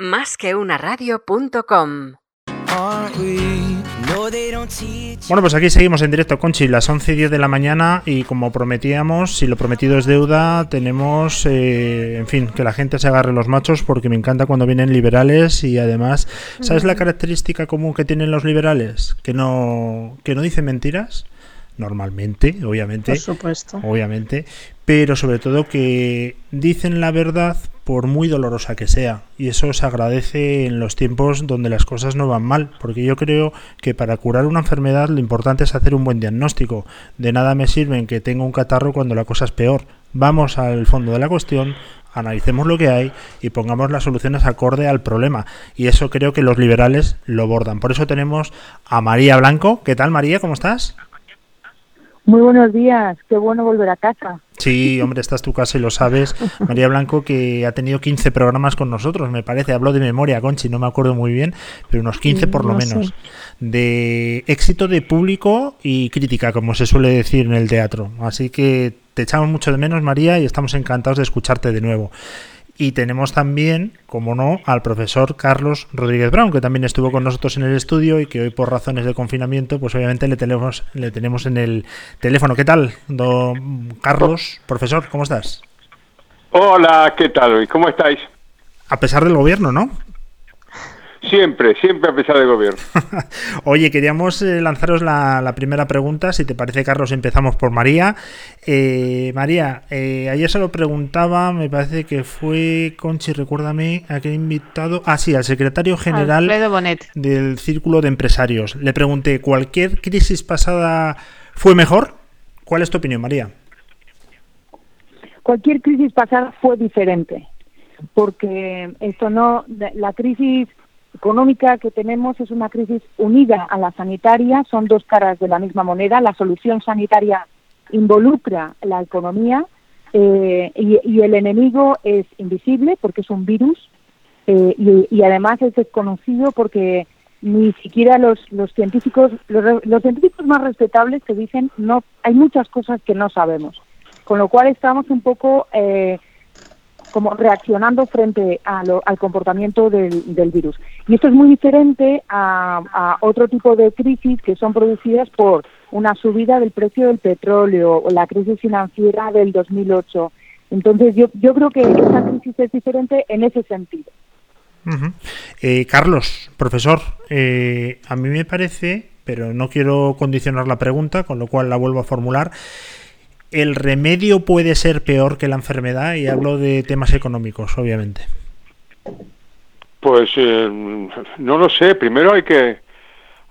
Más que una radio.com Bueno, pues aquí seguimos en directo, Conchi, las 11 y 10 de la mañana y como prometíamos, si lo prometido es deuda, tenemos, eh, en fin, que la gente se agarre los machos porque me encanta cuando vienen liberales y además, ¿sabes la característica común que tienen los liberales? Que no, que no dicen mentiras normalmente, obviamente. Por supuesto. Obviamente, pero sobre todo que dicen la verdad por muy dolorosa que sea. Y eso se agradece en los tiempos donde las cosas no van mal, porque yo creo que para curar una enfermedad lo importante es hacer un buen diagnóstico. De nada me sirven que tenga un catarro cuando la cosa es peor. Vamos al fondo de la cuestión, analicemos lo que hay y pongamos las soluciones acorde al problema. Y eso creo que los liberales lo bordan. Por eso tenemos a María Blanco. ¿Qué tal María? ¿Cómo estás? Muy buenos días, qué bueno volver a casa. Sí, hombre, esta es tu casa y lo sabes. María Blanco, que ha tenido 15 programas con nosotros, me parece. Hablo de memoria, Conchi, no me acuerdo muy bien, pero unos 15 por lo menos. De éxito de público y crítica, como se suele decir en el teatro. Así que te echamos mucho de menos, María, y estamos encantados de escucharte de nuevo. Y tenemos también, como no, al profesor Carlos Rodríguez Brown, que también estuvo con nosotros en el estudio y que hoy por razones de confinamiento, pues obviamente le tenemos, le tenemos en el teléfono. ¿Qué tal, don Carlos, profesor? ¿Cómo estás? Hola, ¿qué tal? ¿Cómo estáis? A pesar del gobierno, ¿no? Siempre, siempre a pesar del gobierno. Oye, queríamos eh, lanzaros la, primera pregunta. Si te parece, Carlos, empezamos por María. Eh, María, eh, ayer se lo preguntaba, me parece que fue Conchi, recuérdame, a qué invitado. Ah, sí, al secretario general del Círculo de Empresarios. Le pregunté, ¿cualquier crisis pasada fue mejor? ¿Cuál es tu opinión, María? Cualquier crisis pasada fue diferente, porque esto no, la crisis económica que tenemos es una crisis unida a la sanitaria, son dos caras de la misma moneda. La solución sanitaria involucra la economía eh, y, el enemigo es invisible porque es un virus eh, y, además es desconocido porque ni siquiera los, los científicos los, los, científicos más respetables te dicen no hay muchas cosas que no sabemos con lo cual estamos un poco eh, como reaccionando frente al comportamiento del, virus. Y esto es muy diferente a, otro tipo de crisis que son producidas por una subida del precio del petróleo o la crisis financiera del 2008. Entonces yo, yo creo que esta crisis es diferente en ese sentido. Eh, Carlos, profesor, eh, a mí me parece, pero no quiero condicionar la pregunta, con lo cual la vuelvo a formular, ¿el remedio puede ser peor que la enfermedad? Y hablo de temas económicos, obviamente. Pues eh, no lo sé. Primero hay que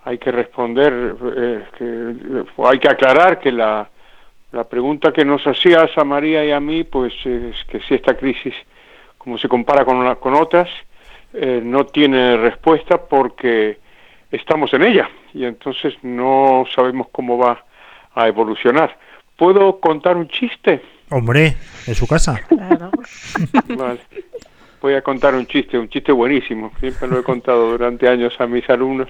hay que responder, eh, que, hay que aclarar que la, la pregunta que nos hacías a María y a mí, pues es que si esta crisis, como se compara con, con otras, eh, no tiene respuesta porque estamos en ella y entonces no sabemos cómo va a evolucionar. ¿Puedo contar un chiste? Hombre, en su casa. Vale. Voy a contar un chiste, un chiste buenísimo. Siempre lo he contado durante años a mis alumnos.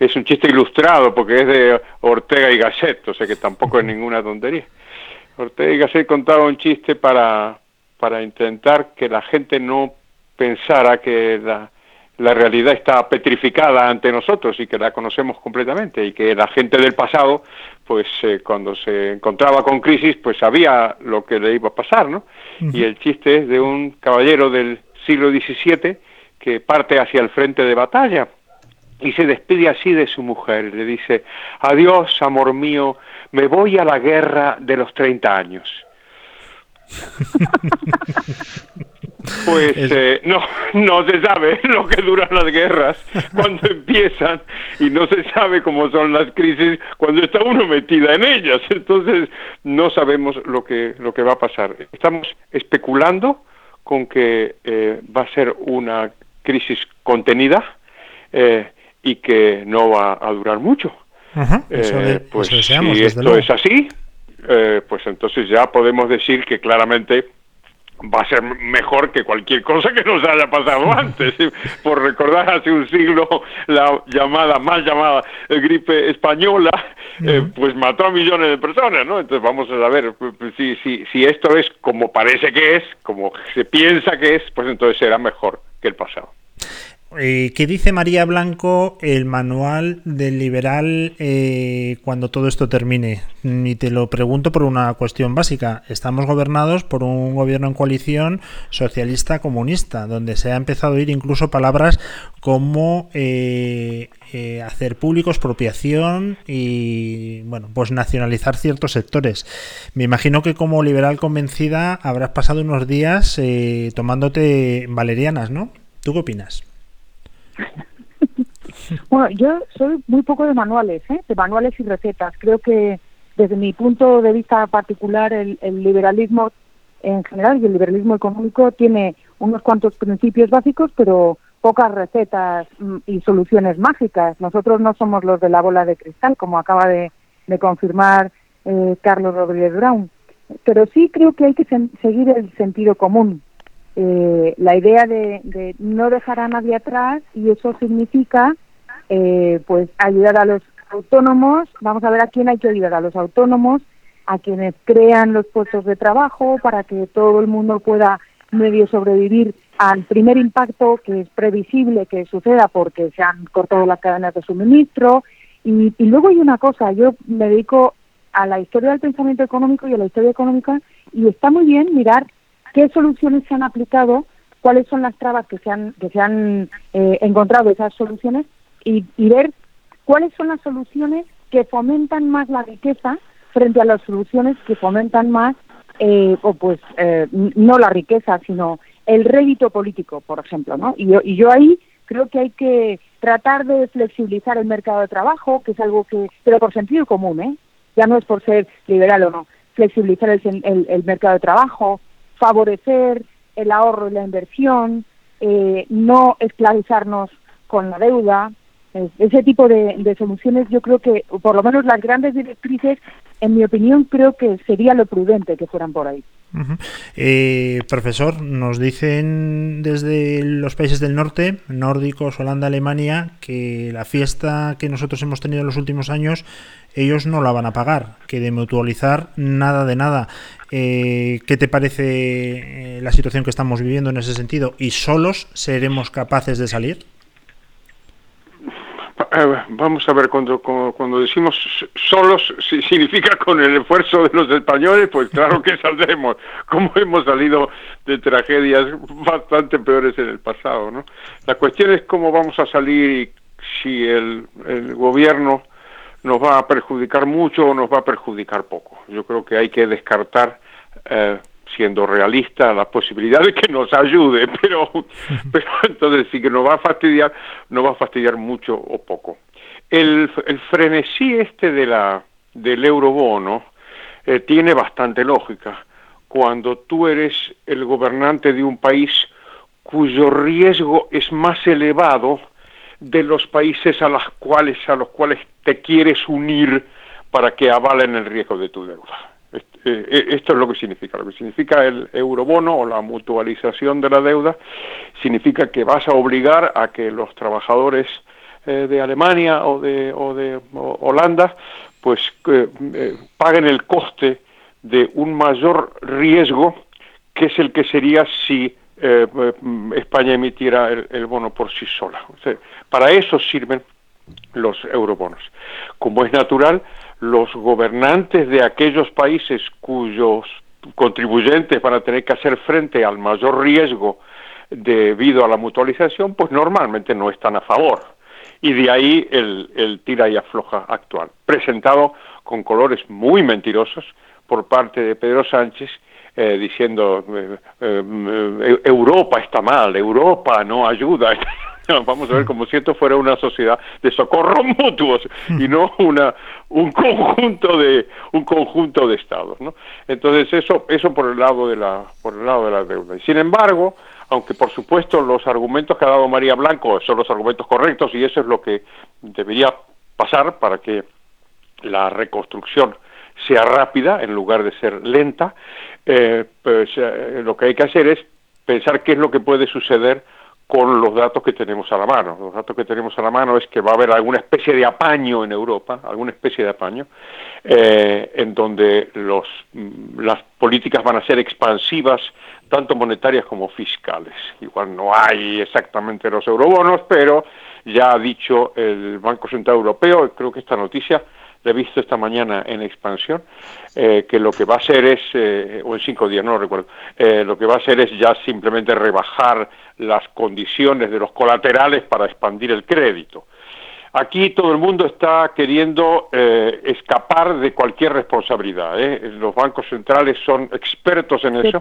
Es un chiste ilustrado porque es de Ortega y Gasset, o sea que tampoco es ninguna tontería. Ortega y Gasset contaba un chiste para, para intentar que la gente no pensara que la, la realidad está petrificada ante nosotros y que la conocemos completamente y que la gente del pasado, pues eh, cuando se encontraba con crisis, pues sabía lo que le iba a pasar, ¿no? Y el chiste es de un caballero del siglo XVII que parte hacia el frente de batalla y se despide así de su mujer. Le dice, adiós, amor mío, me voy a la guerra de los 30 años. Pues eh, no, no se sabe lo que duran las guerras cuando empiezan y no se sabe cómo son las crisis cuando está uno metida en ellas. Entonces no sabemos lo que lo que va a pasar. Estamos especulando con que eh, va a ser una crisis contenida eh, y que no va a durar mucho. pues si esto es así, pues entonces ya podemos decir que claramente va a ser mejor que cualquier cosa que nos haya pasado antes. Por recordar hace un siglo la llamada, más llamada gripe española, eh, pues mató a millones de personas, ¿no? Entonces vamos a saber si, si, si esto es como parece que es, como se piensa que es, pues entonces será mejor que el pasado. Eh, ¿qué dice María Blanco el manual del liberal eh, cuando todo esto termine? Y te lo pregunto por una cuestión básica. Estamos gobernados por un gobierno en coalición socialista-comunista, donde se ha empezado a oír incluso palabras como eh, hacer público expropiación y, bueno, pues nacionalizar ciertos sectores. Me imagino que como liberal convencida habrás pasado unos días tomándote valerianas, ¿no? ¿Tú qué opinas? bueno, yo soy muy poco de manuales, ¿eh? de manuales y recetas. Creo que desde mi punto de vista particular el, liberalismo en general y el liberalismo económico tiene unos cuantos principios básicos, pero pocas recetas mm, y soluciones mágicas. Nosotros no somos los de la bola de cristal, como acaba de, confirmar eh, Carlos Rodríguez Brown. Pero sí creo que hay que seguir el sentido común. Eh, la idea de, no dejar a nadie atrás y eso significa eh, pues ayudar a los autónomos, vamos a ver a quién hay que ayudar, a los autónomos, a quienes crean los puestos de trabajo para que todo el mundo pueda medio sobrevivir al primer impacto que es previsible que suceda porque se han cortado las cadenas de suministro. Y, y luego hay una cosa, yo me dedico a la historia del pensamiento económico y a la historia económica y está muy bien mirar qué soluciones se han aplicado, cuáles son las trabas que se han, que se han eh, encontrado esas soluciones y, ver cuáles son las soluciones que fomentan más la riqueza frente a las soluciones que fomentan más, eh, o pues eh, no la riqueza, sino el rédito político, por ejemplo, ¿no? Y yo, y yo ahí creo que hay que tratar de flexibilizar el mercado de trabajo, que es algo que, pero por sentido común, ¿eh? Ya no es por ser liberal o no, flexibilizar el, el mercado de trabajo, favorecer el ahorro y la inversión, eh, no esclavizarnos con la deuda. Ese tipo de, soluciones yo creo que, por lo menos las grandes directrices, en mi opinión, creo que sería lo prudente que fueran por ahí. Eh, profesor, nos dicen desde los países del norte, nórdicos, Holanda, Alemania, que la fiesta que nosotros hemos tenido en los últimos años, ellos no la van a pagar, que de mutualizar nada de nada. Eh, ¿Qué te parece eh, la situación que estamos viviendo en ese sentido? ¿Y solos seremos capaces de salir? Eh, vamos a ver, cuando, cuando decimos solos, si significa con el esfuerzo de los españoles, pues claro que saldremos, como hemos salido de tragedias bastante peores en el pasado. ¿no? La cuestión es cómo vamos a salir y si el, el gobierno nos va a perjudicar mucho o nos va a perjudicar poco. Yo creo que hay que descartar, eh, siendo realista, la posibilidad de que nos ayude, pero, pero entonces sí que nos va a fastidiar, nos va a fastidiar mucho o poco. El, el frenesí este de la, del eurobono eh, tiene bastante lógica. Cuando tú eres el gobernante de un país cuyo riesgo es más elevado, de los países a, las cuales, a los cuales te quieres unir para que avalen el riesgo de tu deuda. Eh, eh, esto es lo que significa. Lo que significa el eurobono o la mutualización de la deuda significa que vas a obligar a que los trabajadores eh, de Alemania o de, o de Holanda pues paguen el coste de un mayor riesgo que es el que sería si España emitiera el, bono por sí sola. para eso sirven los eurobonos. Como es natural, los gobernantes de aquellos países cuyos contribuyentes van a tener que hacer frente al mayor riesgo debido a la mutualización, pues normalmente no están a favor. Y de ahí el, el tira y afloja actual, presentado con colores muy mentirosos por parte de Pedro Sánchez eh, diciendo eh, eh, Europa está mal, Europa no ayuda. Vamos a ver como si esto fuera una sociedad de socorros mutuos y no una un conjunto de un conjunto de estados, ¿no? Entonces eso eso por el lado de la por el lado de la deuda. Y sin embargo, aunque por supuesto los argumentos que ha dado María Blanco son los argumentos correctos y eso es lo que debería pasar para que la reconstrucción sea rápida en lugar de ser lenta, eh, pues eh, lo que hay que hacer es pensar qué es lo que puede suceder con los datos que tenemos a la mano. Los datos que tenemos a la mano es que va a haber alguna especie de apaño en Europa, alguna especie de apaño, eh, en donde los, mm, las políticas van a ser expansivas, tanto monetarias como fiscales. Igual no hay exactamente los eurobonos, pero ya ha dicho el Banco Central Europeo, creo que esta noticia he visto esta mañana en expansión, eh, que lo que va a hacer es, eh, o en cinco días, no lo recuerdo, eh, lo que va a hacer es ya simplemente rebajar las condiciones de los colaterales para expandir el crédito. Aquí todo el mundo está queriendo eh, escapar de cualquier responsabilidad. ¿eh? Los bancos centrales son expertos en eso,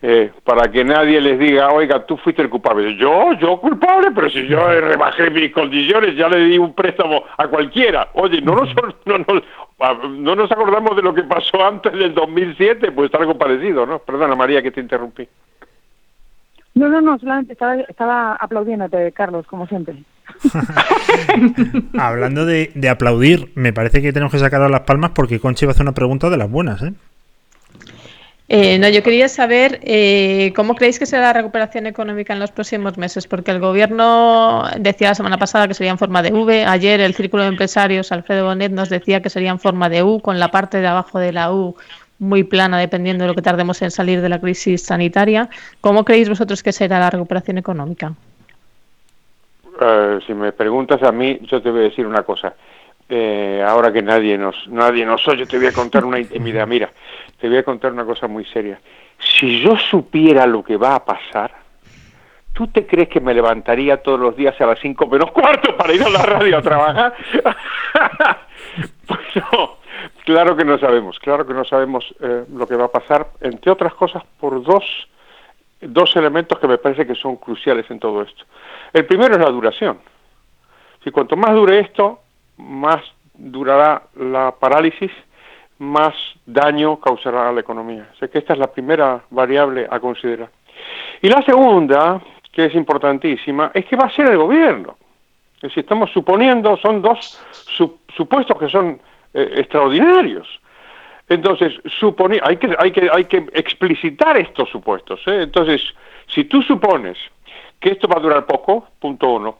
eh, para que nadie les diga, oiga, tú fuiste el culpable. Yo, yo culpable, pero si yo rebajé mis condiciones, ya le di un préstamo a cualquiera. Oye, no nos, no, no, no nos acordamos de lo que pasó antes del 2007, pues algo parecido, ¿no? Perdona, María, que te interrumpí. No, no, no, solamente estaba, estaba aplaudiéndote, Carlos, como siempre. Hablando de, aplaudir, me parece que tenemos que sacar las palmas porque Conchi va a hacer una pregunta de las buenas, ¿eh? Eh, no, yo quería saber eh, cómo creéis que será la recuperación económica en los próximos meses, porque el gobierno decía la semana pasada que sería en forma de V. Ayer el Círculo de Empresarios, Alfredo Bonet, nos decía que sería en forma de U, con la parte de abajo de la U muy plana, dependiendo de lo que tardemos en salir de la crisis sanitaria. ¿Cómo creéis vosotros que será la recuperación económica? Eh, si me preguntas a mí, yo te voy a decir una cosa. Eh, ahora que nadie nos nadie nos oye, te voy a contar una intimidad. Mira, te voy a contar una cosa muy seria. Si yo supiera lo que va a pasar, ¿tú te crees que me levantaría todos los días a las cinco menos cuarto para ir a la radio a trabajar? pues no, claro que no sabemos, claro que no sabemos eh, lo que va a pasar, entre otras cosas por dos dos elementos que me parece que son cruciales en todo esto. El primero es la duración. Si cuanto más dure esto, más durará la parálisis, más daño causará a la economía. O que esta es la primera variable a considerar. Y la segunda, que es importantísima, es que va a ser el gobierno. Es decir, estamos suponiendo, son dos supuestos que son eh, extraordinarios. Entonces, supone, hay, que, hay, que, hay que explicitar estos supuestos. ¿eh? Entonces, si tú supones que esto va a durar poco, punto uno,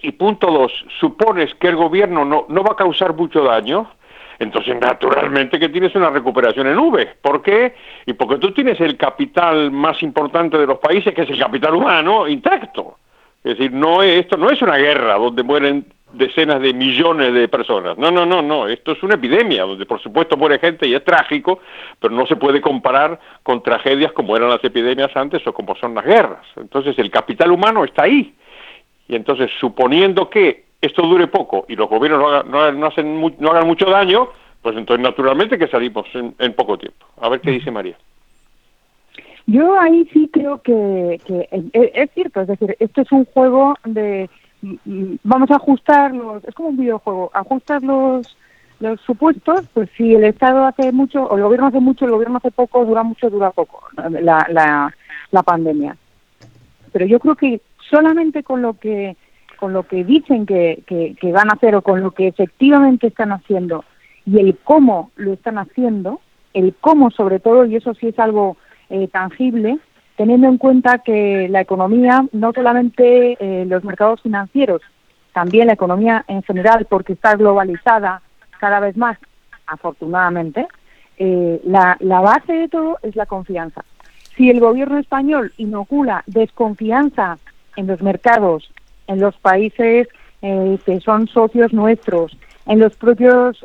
y punto dos, supones que el gobierno no, no va a causar mucho daño, entonces naturalmente que tienes una recuperación en V. ¿Por qué? Y porque tú tienes el capital más importante de los países, que es el capital humano, intacto. Es decir, no esto no es una guerra donde mueren decenas de millones de personas. No, no, no, no. Esto es una epidemia donde por supuesto muere gente y es trágico, pero no se puede comparar con tragedias como eran las epidemias antes o como son las guerras. Entonces el capital humano está ahí. Y entonces suponiendo que esto dure poco y los gobiernos no, hagan, no hagan mucho daño, pues entonces naturalmente que salimos en, poco tiempo. A ver qué dice María. Yo ahí sí creo que, que es cierto, es decir, esto es un juego de vamos a ajustar los, es como un videojuego, ajustar los, los supuestos, pues si el Estado hace mucho, o el gobierno hace mucho, el gobierno hace poco, dura mucho, dura poco, la, la, la pandemia. Pero yo creo que solamente con lo que con lo que dicen que, que van a hacer o con lo que efectivamente están haciendo y el cómo lo están haciendo, el cómo sobre todo, y eso sí es algo eh, tangible, teniendo en cuenta que la economía, no solamente eh, los mercados financieros, también la economía en general, porque está globalizada cada vez más, afortunadamente, eh, la, base de todo es la confianza. Si el gobierno español inocula desconfianza en los mercados, en los países eh, que son socios nuestros, en los propios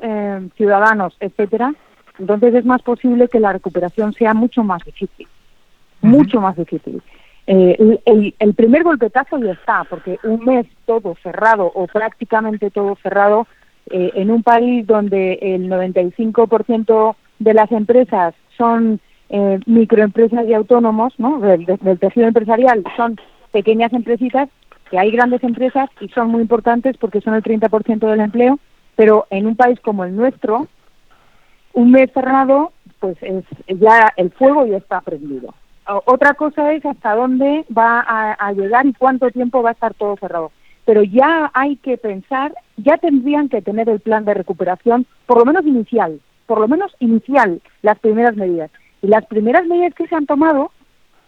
ciudadanos, etcétera, entonces es más posible que la recuperación sea mucho más difícil mucho más difícil. Eh, el, primer golpetazo ya está, porque un mes todo cerrado o prácticamente todo cerrado eh, en un país donde el 95% de las empresas son eh, microempresas y autónomos, ¿no? Del, del, tejido empresarial son pequeñas empresitas, que hay grandes empresas y son muy importantes porque son el 30% del empleo, pero en un país como el nuestro, un mes cerrado, pues es, ya el fuego ya está prendido otra cosa es hasta dónde va a, llegar y cuánto tiempo va a estar todo cerrado. Pero ya hay que pensar, ya tendrían que tener el plan de recuperación, por lo menos inicial, por lo menos inicial, las primeras medidas. Y las primeras medidas que se han tomado,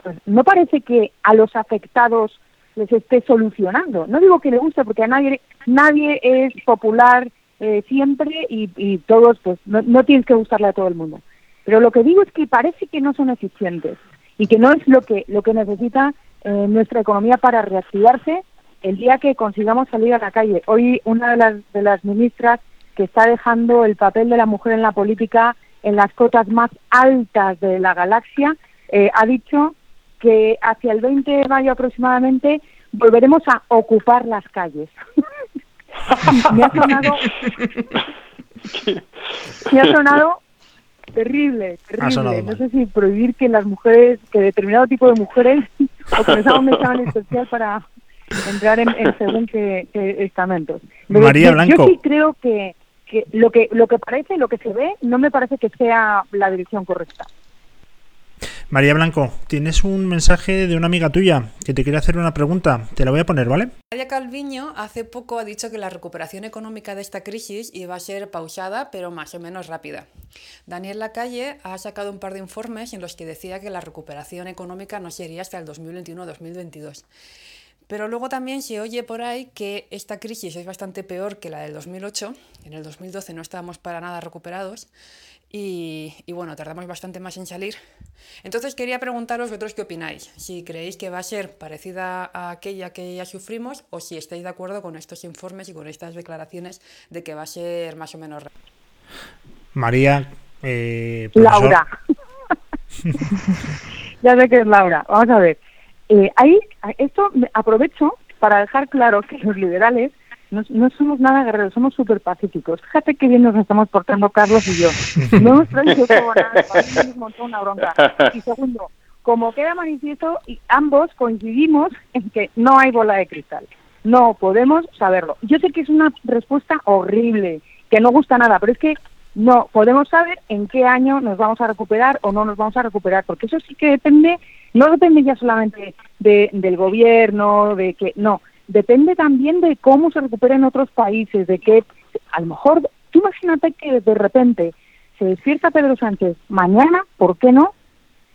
pues no parece que a los afectados les esté solucionando. No digo que le guste porque a nadie, nadie es popular eh, siempre y, todos, pues no, no tienes que gustarle a todo el mundo. Pero lo que digo es que parece que no son eficientes y que no es lo que, lo que necesita eh, nuestra economía para reactivarse el día que consigamos salir a la calle. Hoy una de las, de las ministras que está dejando el papel de la mujer en la política en las cotas más altas de la galaxia, eh, ha dicho que hacia el 20 de mayo aproximadamente volveremos a ocupar las calles. me ha sonado me ha sonado terrible, terrible. No sé si prohibir que las mujeres, que determinado tipo de mujeres, o haga un examen especial para entrar en, según qué, estamentos. María Blanco. Yo sí creo que, que lo que lo que parece, lo que se ve, no me parece que sea la dirección correcta. María Blanco, tienes un mensaje de una amiga tuya que te quiere hacer una pregunta. Te la voy a poner, ¿vale? María Calviño hace poco ha dicho que la recuperación económica de esta crisis iba a ser pausada, pero más o menos rápida. Daniel Lacalle ha sacado un par de informes en los que decía que la recuperación económica no sería hasta el 2021-2022. Pero luego también se oye por ahí que esta crisis es bastante peor que la del 2008. En el 2012 no estábamos para nada recuperados y, bueno, tardamos bastante más en salir. Entonces quería preguntaros vosotros qué opináis, si creéis que va a ser parecida a aquella que ya sufrimos o si estáis de acuerdo con estos informes y con estas declaraciones de que va a ser más o menos... María... Eh, Laura. ya sé que es Laura. Vamos a ver. Eh, ahí, esto aprovecho para dejar claro que los liberales no, no somos nada guerreros, somos súper pacíficos. Fíjate qué bien nos estamos portando Carlos y yo. No hemos traído nada, nos montó una bronca. Y segundo, como queda manifiesto, y ambos coincidimos en que no hay bola de cristal. No podemos saberlo. Yo sé que es una respuesta horrible, que no gusta nada, pero es que no podemos saber en qué año nos vamos a recuperar o no nos vamos a recuperar, porque eso sí que depende, no depende ya solamente de, del gobierno, de que no, depende también de cómo se recupera en otros países, de que a lo mejor, tú imagínate que de repente se despierta Pedro Sánchez mañana, ¿por qué no?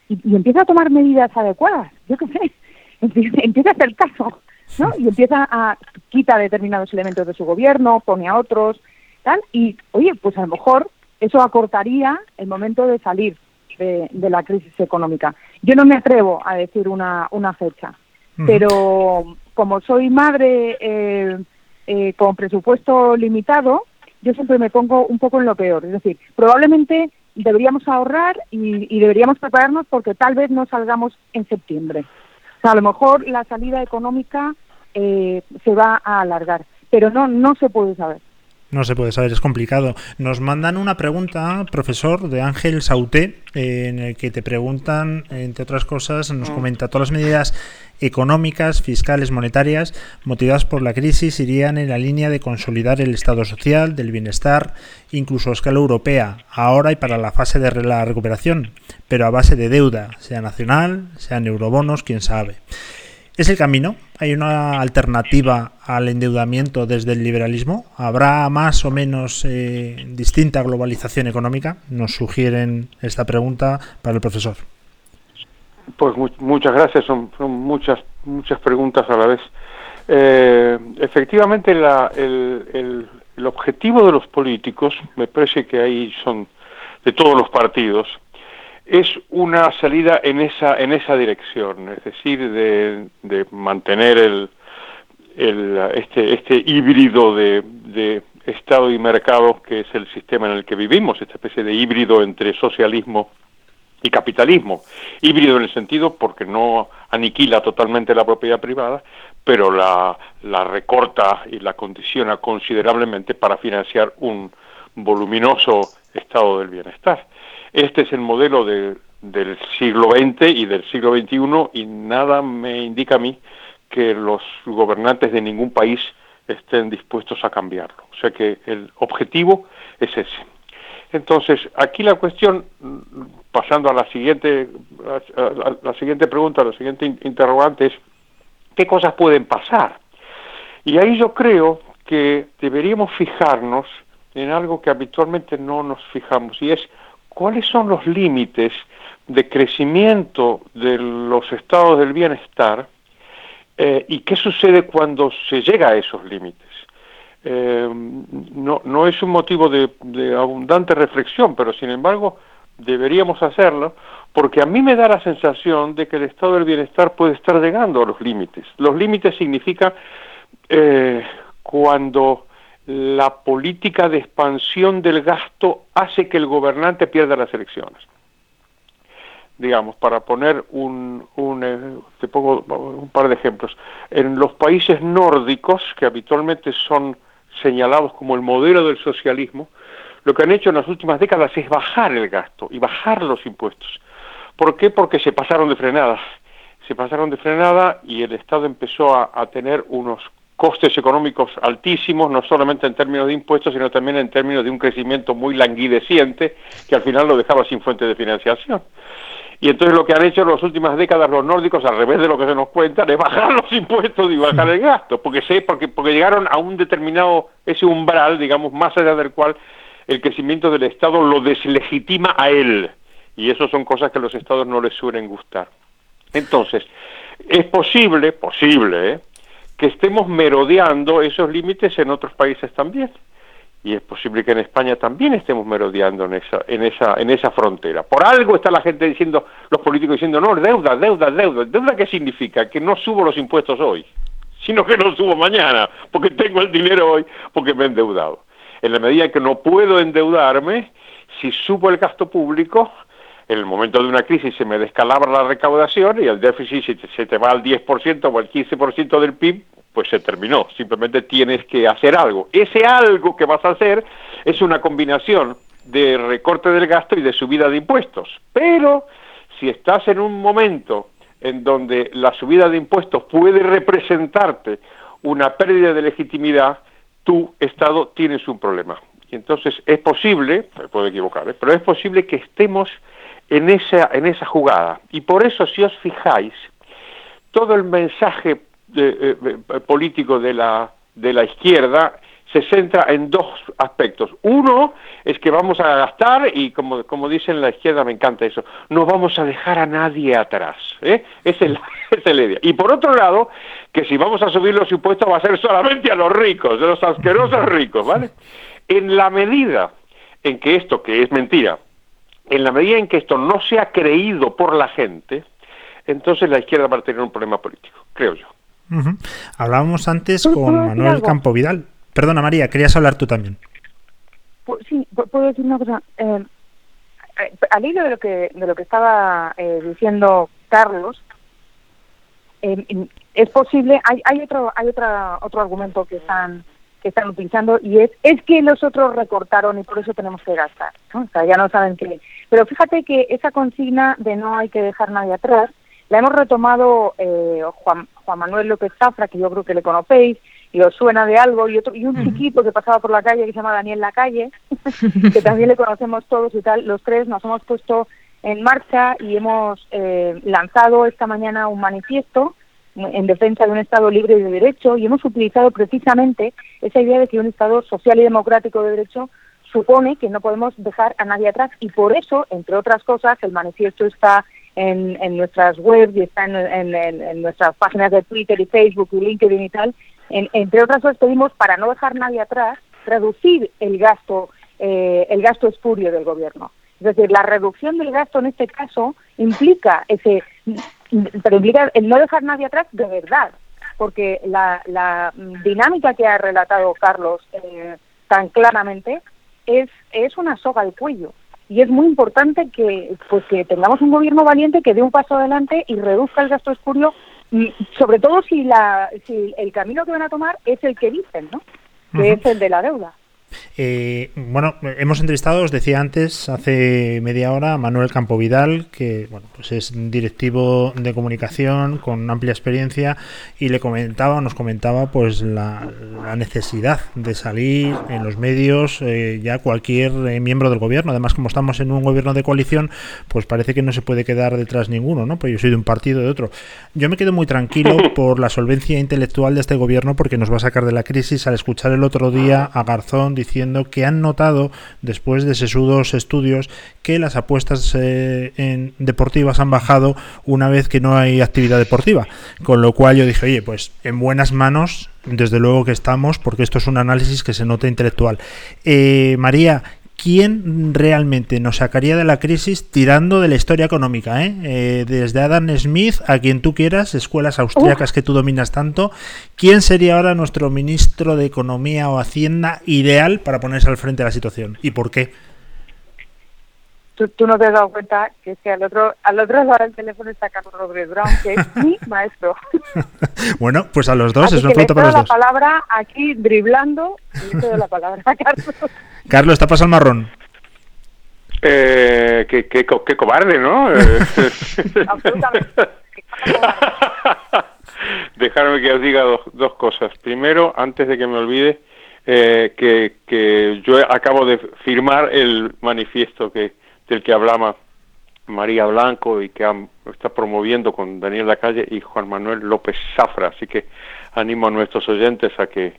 Y, empieza a tomar medidas adecuadas, yo qué sé, empieza, a hacer caso, ¿no? Y empieza a quita determinados elementos de su gobierno, pone a otros, tal, y oye, pues a lo mejor eso acortaría el momento de salir de, de la crisis económica. Yo no me atrevo a decir una, una fecha, pero como soy madre eh, eh, con presupuesto limitado, yo siempre me pongo un poco en lo peor. Es decir, probablemente deberíamos ahorrar y, deberíamos prepararnos porque tal vez no salgamos en septiembre. O sea, a lo mejor la salida económica eh, se va a alargar, pero no, no se puede saber. No se puede saber, es complicado. Nos mandan una pregunta, profesor, de Ángel Sauté, en el que te preguntan, entre otras cosas, nos mm. comenta, todas las medidas económicas, fiscales, monetarias, motivadas por la crisis, irían en la línea de consolidar el estado social, del bienestar, incluso a escala europea, ahora y para la fase de la recuperación, pero a base de deuda, sea nacional, sean eurobonos, quién sabe. ¿Es el camino? ¿Hay una alternativa al endeudamiento desde el liberalismo? ¿Habrá más o menos eh, distinta globalización económica? Nos sugieren esta pregunta para el profesor. Pues muchas gracias, son, muchas muchas preguntas a la vez. Eh, efectivamente, el, el objetivo de los políticos, me parece que ahí son de todos los partidos, es una salida en esa, en esa dirección, es decir, de, mantener el, este, este híbrido de, de Estado y mercado que es el sistema en el que vivimos, esta especie de híbrido entre socialismo y capitalismo. Híbrido en el sentido porque no aniquila totalmente la propiedad privada, pero la, la recorta y la condiciona considerablemente para financiar un voluminoso estado del bienestar. Este es el modelo del siglo XX y del siglo XXI y nada me indica a mí que los gobernantes de ningún país estén dispuestos a cambiarlo. O sea que el objetivo es ese. Entonces, aquí la cuestión, pasando a la siguiente, la siguiente pregunta, la siguiente interrogante es, ¿qué cosas pueden pasar? Y ahí yo creo que deberíamos fijarnos en algo que habitualmente no nos fijamos, y es cuáles son los límites de crecimiento de los estados del bienestar Eh, ¿Y qué sucede cuando se llega a esos límites? Eh, no, no es un motivo de, abundante reflexión, pero sin embargo deberíamos hacerlo, porque a mí me da la sensación de que el estado del bienestar puede estar llegando a los límites. Los límites significan eh, cuando la política de expansión del gasto hace que el gobernante pierda las elecciones digamos, para poner un, un eh, te pongo un par de ejemplos. En los países nórdicos, que habitualmente son señalados como el modelo del socialismo, lo que han hecho en las últimas décadas es bajar el gasto y bajar los impuestos. ¿Por qué? Porque se pasaron de frenada. Se pasaron de frenada y el Estado empezó a, a tener unos costes económicos altísimos, no solamente en términos de impuestos, sino también en términos de un crecimiento muy languideciente que al final lo dejaba sin fuente de financiación. Y entonces lo que han hecho en las últimas décadas los nórdicos, al revés de lo que se nos cuenta, es bajar los impuestos y bajar el gasto, porque sé, porque, porque llegaron a un determinado, ese umbral, digamos, más allá del cual el crecimiento del Estado lo deslegitima a él. Y eso son cosas que los Estados no les suelen gustar. Entonces, es posible, posible, ¿eh? Que estemos merodeando esos límites en otros países también y es posible que en España también estemos merodeando en esa, en esa, en esa frontera. Por algo está la gente diciendo, los políticos diciendo, no, deuda, deuda, deuda. ¿Deuda qué significa? Que no subo los impuestos hoy, sino que no subo mañana, porque tengo el dinero hoy, porque me he endeudado. En la medida que no puedo endeudarme, si subo el gasto público, en el momento de una crisis se me descalabra la recaudación y el déficit se te, se te va al 10% o al 15% del PIB, pues se terminó. Simplemente tienes que hacer algo. Ese algo que vas a hacer es una combinación de recorte del gasto y de subida de impuestos. Pero si estás en un momento en donde la subida de impuestos puede representarte una pérdida de legitimidad, tu Estado tienes un problema. Y entonces es posible, me puedo equivocar, ¿eh? pero es posible que estemos en esa, en esa jugada. Y por eso, si os fijáis, todo el mensaje eh, eh, político de la, de la izquierda se centra en dos aspectos. Uno es que vamos a gastar y como, como dicen la izquierda, me encanta eso, no vamos a dejar a nadie atrás. ¿eh? Es, el, es el idea. Y por otro lado, que si vamos a subir los impuestos va a ser solamente a los ricos, de los asquerosos ricos, ¿vale? En la medida en que esto, que es mentira, en la medida en que esto no sea creído por la gente, entonces la izquierda va a tener un problema político, creo yo. Hablábamos antes con Manuel Campo Vidal. Perdona, María, querías hablar tú también. Sí, puedo decir una cosa. Eh, eh, al hilo de lo que, de lo que estaba eh, diciendo Carlos, es posible, hay, hay otro, hay otra, otro argumento que están que están utilizando y es es que los otros recortaron y por eso tenemos que gastar. O sea, ya no saben qué. Pero fíjate que esa consigna de no hay que dejar nadie atrás la hemos retomado eh, Juan, Juan Manuel López Zafra, que yo creo que le conocéis, y os suena de algo, y, otro, y un chiquito que pasaba por la calle que se llama Daniel Lacalle, que también le conocemos todos y tal, los tres nos hemos puesto en marcha y hemos eh, lanzado esta mañana un manifiesto en defensa de un Estado libre y de derecho y hemos utilizado precisamente esa idea de que un Estado social y democrático de derecho supone que no podemos dejar a nadie atrás y por eso, entre otras cosas, el manifiesto está en, en nuestras webs y está en, en, nuestras páginas de Twitter y Facebook y LinkedIn y tal. entre otras cosas pedimos, para no dejar nadie atrás, reducir el gasto, eh, el gasto espurio del gobierno. Es decir, la reducción del gasto en este caso implica ese, pero implica el no dejar nadie atrás de verdad, porque la, la dinámica que ha relatado Carlos eh, tan claramente es, es una soga al cuello. Y es muy importante que pues que tengamos un gobierno valiente que dé un paso adelante y reduzca el gasto espurio mm, sobre todo si la si el camino que van a tomar es el que dicen no que es el de la deuda eh, bueno, hemos entrevistado, os decía antes, hace media hora, a Manuel Campovidal, que bueno, pues es directivo de comunicación con amplia experiencia y le comentaba, nos comentaba, pues la, necesidad de salir en los medios eh, ya cualquier eh, miembro del gobierno. Además, como estamos en un gobierno de coalición, pues parece que no se puede quedar detrás ninguno, ¿no? Pues yo soy de un partido de otro. Yo me quedo muy tranquilo por la solvencia intelectual de este gobierno porque nos va a sacar de la crisis al escuchar el otro día a Garzón diciendo que han notado, después de sesudos estudios, que las apuestas eh, en deportivas han bajado una vez que no hay actividad deportiva. Con lo cual yo dije, oye, pues en buenas manos, desde luego que estamos, porque esto es un análisis que se nota intelectual. Eh, María, quién realmente nos sacaría de la crisis tirando de la historia económica, ¿eh? Eh, desde Adam Smith a quien tú quieras, escuelas austriacas que tú dominas tanto, ¿quién sería ahora nuestro ministro de Economía o Hacienda ideal para ponerse al frente de la situación? ¿Y por qué? Tú, no te has dado cuenta que es que al otro, al otro lado del teléfono está Carlos Rodríguez Brown, que es mi maestro. bueno, pues a los dos, es un punto para los la palabra aquí driblando y le la palabra a Carlos. Carlos, está pasando el marrón. Eh, qué, qué, qué, cobarde, ¿no? Absolutamente. Dejarme que os diga dos, dos, cosas. Primero, antes de que me olvide, eh, que, que yo acabo de firmar el manifiesto que del que hablaba María Blanco y que está promoviendo con Daniel Lacalle y Juan Manuel López Zafra. Así que animo a nuestros oyentes a que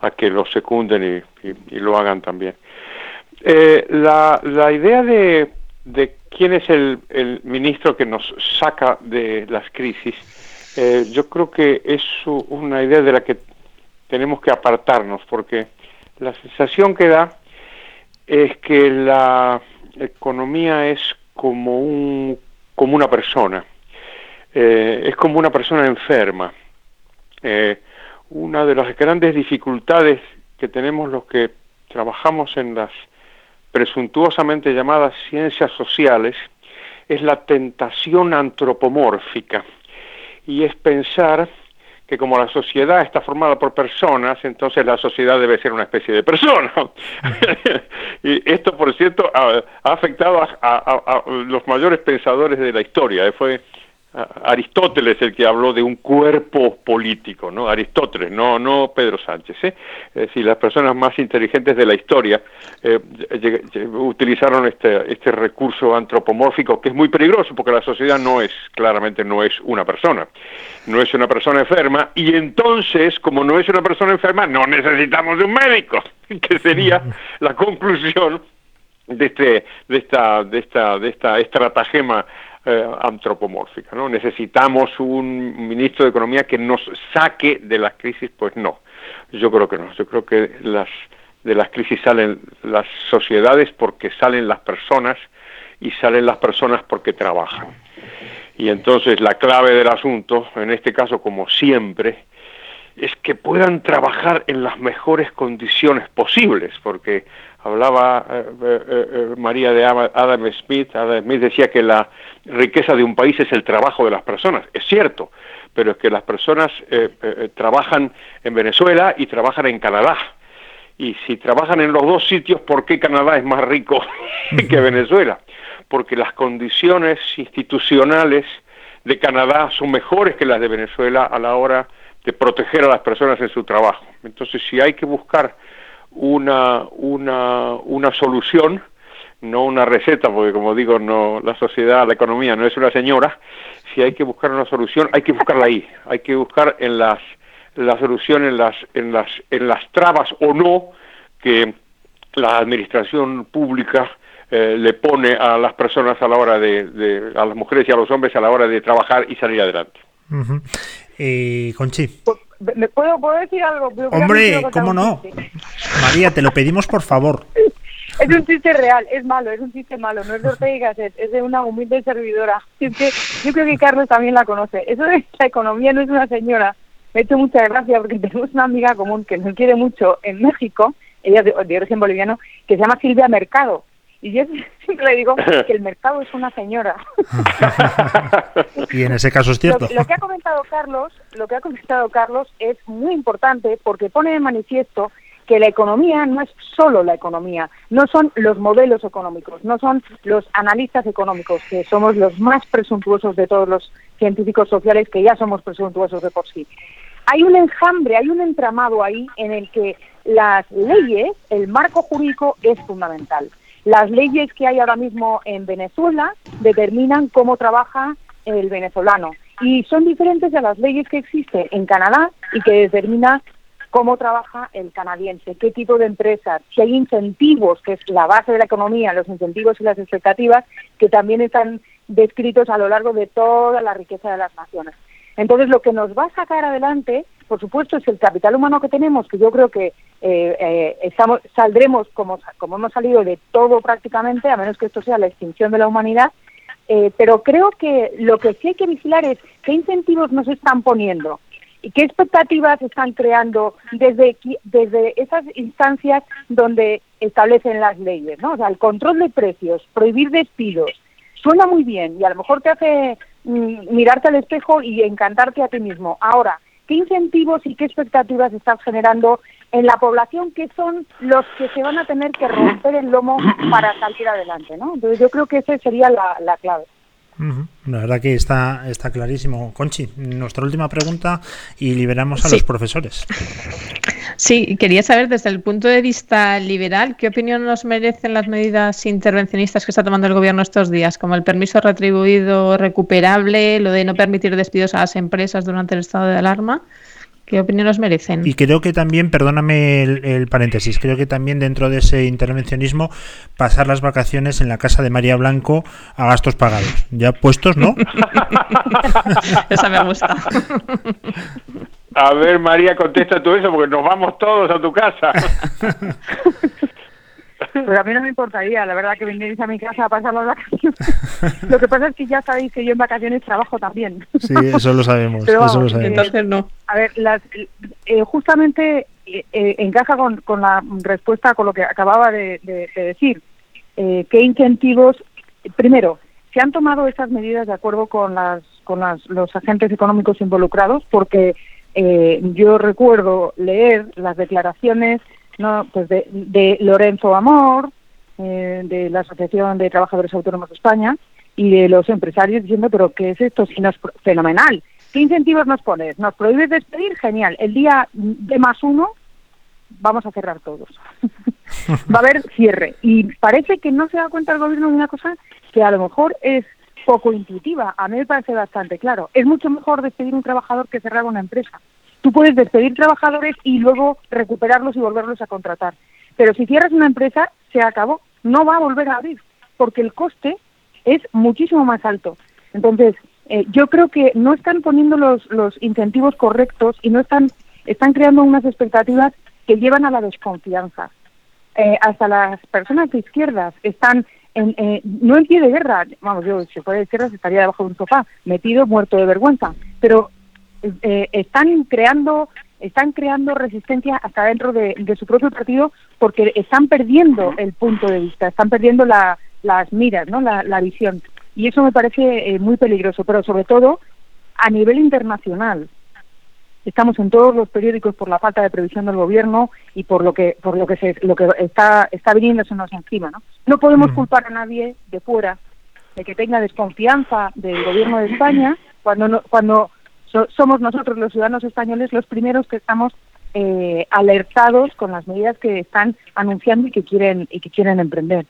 a que lo secunden y, lo hagan también. Eh, la, la, idea de, de quién es el, el, ministro que nos saca de las crisis, eh, yo creo que es una idea de la que tenemos que apartarnos, porque la sensación que da es que la economía es como, un, como una persona, eh, es como una persona enferma. Eh, una de las grandes dificultades que tenemos los que trabajamos en las presuntuosamente llamadas ciencias sociales es la tentación antropomórfica y es pensar que como la sociedad está formada por personas, entonces la sociedad debe ser una especie de persona. y esto, por cierto, ha, afectado a, a, los mayores pensadores de la historia. Fue Aristóteles el que habló de un cuerpo político, ¿no? Aristóteles, no, no Pedro Sánchez. ¿eh? Las personas más inteligentes de la historia eh, utilizaron este, este recurso antropomórfico que es muy peligroso porque la sociedad no es, claramente no es una persona, no es una persona enferma y entonces, como no es una persona enferma, no necesitamos de un médico, que sería la conclusión de este de esta de esta de esta estratagema eh, antropomórfica. ¿no? Necesitamos un ministro de Economía que nos saque de las crisis, pues no. Yo creo que no. Yo creo que las de las crisis salen las sociedades porque salen las personas y salen las personas porque trabajan. Y entonces la clave del asunto, en este caso como siempre, es que puedan trabajar en las mejores condiciones posibles, porque hablaba eh, eh, eh, María de Adam Smith, Adam Smith decía que la riqueza de un país es el trabajo de las personas, es cierto, pero es que las personas trabajan en Venezuela y trabajan en Canadá. Y si trabajan en los dos sitios, ¿por qué Canadá es más rico que Venezuela? Porque las condiciones institucionales de Canadá son mejores que las de Venezuela a la hora de proteger a las personas en su trabajo. Entonces, si hay que buscar una, una, una solución, no una receta, porque como digo, no, la sociedad, la economía no es una señora, si hay que buscar una solución, hay que buscarla ahí, hay que buscar en las la solución en las en las en las trabas o no que la administración pública eh, le pone a las personas a la hora de, a las mujeres y a los hombres a la hora de trabajar y salir adelante. Eh, Conchi. Pues, ¿Me puedo, ¿Puedo decir algo? Hombre, ¿cómo no? María, te lo pedimos por favor. Es un chiste real, es malo, es un chiste malo, no es de Ortega es de una humilde servidora. Es que yo creo que Carlos también la conoce. Eso de la economía no es una señora. Me ha hecho mucha gracia porque tenemos una amiga común que nos quiere mucho en México, ella es de origen boliviano, que se llama Silvia Mercado y yo siempre le digo que el mercado es una señora. y en ese caso es cierto. Lo, que ha comentado Carlos, lo que ha comentado Carlos es muy importante porque pone de manifiesto que la economía no es solo la economía, no son los modelos económicos, no son los analistas económicos, que somos los más presuntuosos de todos los científicos sociales, que ya somos presuntuosos de por sí. Hay un enjambre, hay un entramado ahí en el que las leyes, el marco jurídico es fundamental. Las leyes que hay ahora mismo en Venezuela determinan cómo trabaja el venezolano y son diferentes a las leyes que existen en Canadá y que determina cómo trabaja el canadiense, qué tipo de empresas, si hay incentivos, que es la base de la economía, los incentivos y las expectativas, que también están descritos a lo largo de toda la riqueza de las naciones. Entonces, lo que nos va a sacar adelante, por supuesto, es el capital humano que tenemos, que yo creo que eh, eh, saldremos como, como hemos salido de todo prácticamente, a menos que esto sea la extinción de la humanidad, eh, pero creo que lo que sí hay que vigilar es qué incentivos nos están poniendo y qué expectativas están creando desde, desde esas instancias donde establecen las leyes, ¿no? O sea, el control de precios, prohibir despidos, suena muy bien y a lo mejor te hace mm, mirarte al espejo y encantarte a ti mismo. Ahora, ¿qué incentivos y qué expectativas estás generando en la población que son los que se van a tener que romper el lomo para salir adelante? ¿no? Entonces yo creo que esa sería la, clave. La verdad que está, está clarísimo. Conchi, nuestra última pregunta y liberamos a los profesores. Sí, quería saber desde el punto de vista liberal, ¿qué opinión nos merecen las medidas intervencionistas que está tomando el gobierno estos días, como el permiso retribuido recuperable, lo de no permitir despidos a las empresas durante el estado de alarma? ¿Qué opinión nos merecen? Y creo que también, perdóname el, paréntesis, creo que también dentro de ese intervencionismo pasar las vacaciones en la casa de María Blanco a gastos pagados. Ya puestos, ¿no? Esa me gusta. A ver, María, contesta tú eso porque nos vamos todos a tu casa. Pero a mí no me importaría, la verdad, que vinierais a mi casa a pasar las vacaciones. lo que pasa es que ya sabéis que yo en vacaciones trabajo también. Sí, eso lo sabemos. eso lo sabemos. Entonces no. A ver, las, eh, justamente eh, eh, encaja con, con, la respuesta con lo que acababa de, decir. ¿Qué incentivos? Primero, se han tomado esas medidas de acuerdo con, las, con las, los agentes económicos involucrados, porque yo recuerdo leer las declaraciones no, pues de, Lorenzo Amor, eh, de la Asociación de Trabajadores Autónomos de España y de los empresarios diciendo, pero ¿qué es esto? Si no es fenomenal. ¿Qué incentivos nos pones? ¿Nos prohíbes despedir? Genial. El día de más uno vamos a cerrar todos. Va a haber cierre. Y parece que no se da cuenta el gobierno de una cosa que a lo mejor es poco intuitiva. A mí me parece bastante claro. Es mucho mejor despedir un trabajador que cerrar una empresa. Tú puedes despedir trabajadores y luego recuperarlos y volverlos a contratar. Pero si cierras una empresa, se acabó. No va a volver a abrir, porque el coste es muchísimo más alto. Entonces, eh, yo creo que no están poniendo los, los incentivos correctos y no están, están creando unas expectativas que llevan a la desconfianza. Eh, hasta las personas de izquierdas están en, eh, no en pie de guerra, vamos, yo si fuera de izquierdas estaría debajo de un sofá, metido, muerto de vergüenza, pero eh, están creando están creando resistencia hasta dentro de, su propio partido porque están perdiendo el punto de vista, están perdiendo las miras, ¿no? La, visión. Y eso me parece eh, muy peligroso, pero sobre todo a nivel internacional. Estamos en todos los periódicos por la falta de previsión del gobierno y por lo que por lo que se lo que está está nos encima, ¿no? No podemos culpar a nadie de fuera de que tenga desconfianza del gobierno de España cuando no, cuando somos nosotros los ciudadanos españoles los primeros que estamos eh, alertados con las medidas que están anunciando y que quieren y que quieren emprender.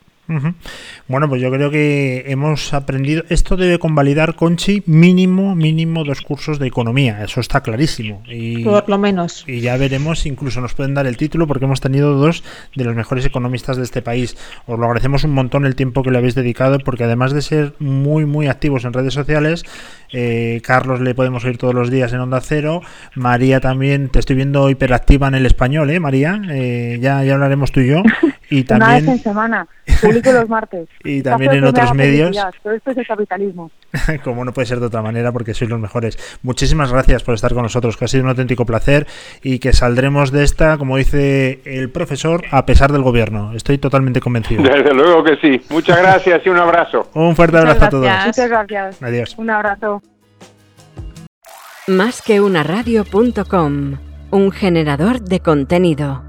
Bueno, pues yo creo que hemos aprendido. Esto debe convalidar, Conchi, mínimo, mínimo dos cursos de economía. Eso está clarísimo. Y, Por lo menos. Y ya veremos, incluso nos pueden dar el título porque hemos tenido dos de los mejores economistas de este país. Os lo agradecemos un montón el tiempo que le habéis dedicado porque además de ser muy, muy activos en redes sociales, eh, Carlos le podemos oír todos los días en Onda Cero. María también, te estoy viendo hiperactiva en el español, ¿eh, María? Eh, ya, ya hablaremos tú y yo. Y también... Una vez en semana, publico los martes. y también en otros medios. Todo esto es el capitalismo. Como no puede ser de otra manera, porque sois los mejores. Muchísimas gracias por estar con nosotros, que ha sido un auténtico placer y que saldremos de esta, como dice el profesor, a pesar del gobierno. Estoy totalmente convencido. Desde luego que sí. Muchas gracias y un abrazo. Un fuerte abrazo a todos. Muchas gracias. Adiós. Un abrazo. Más que una radio.com, un generador de contenido.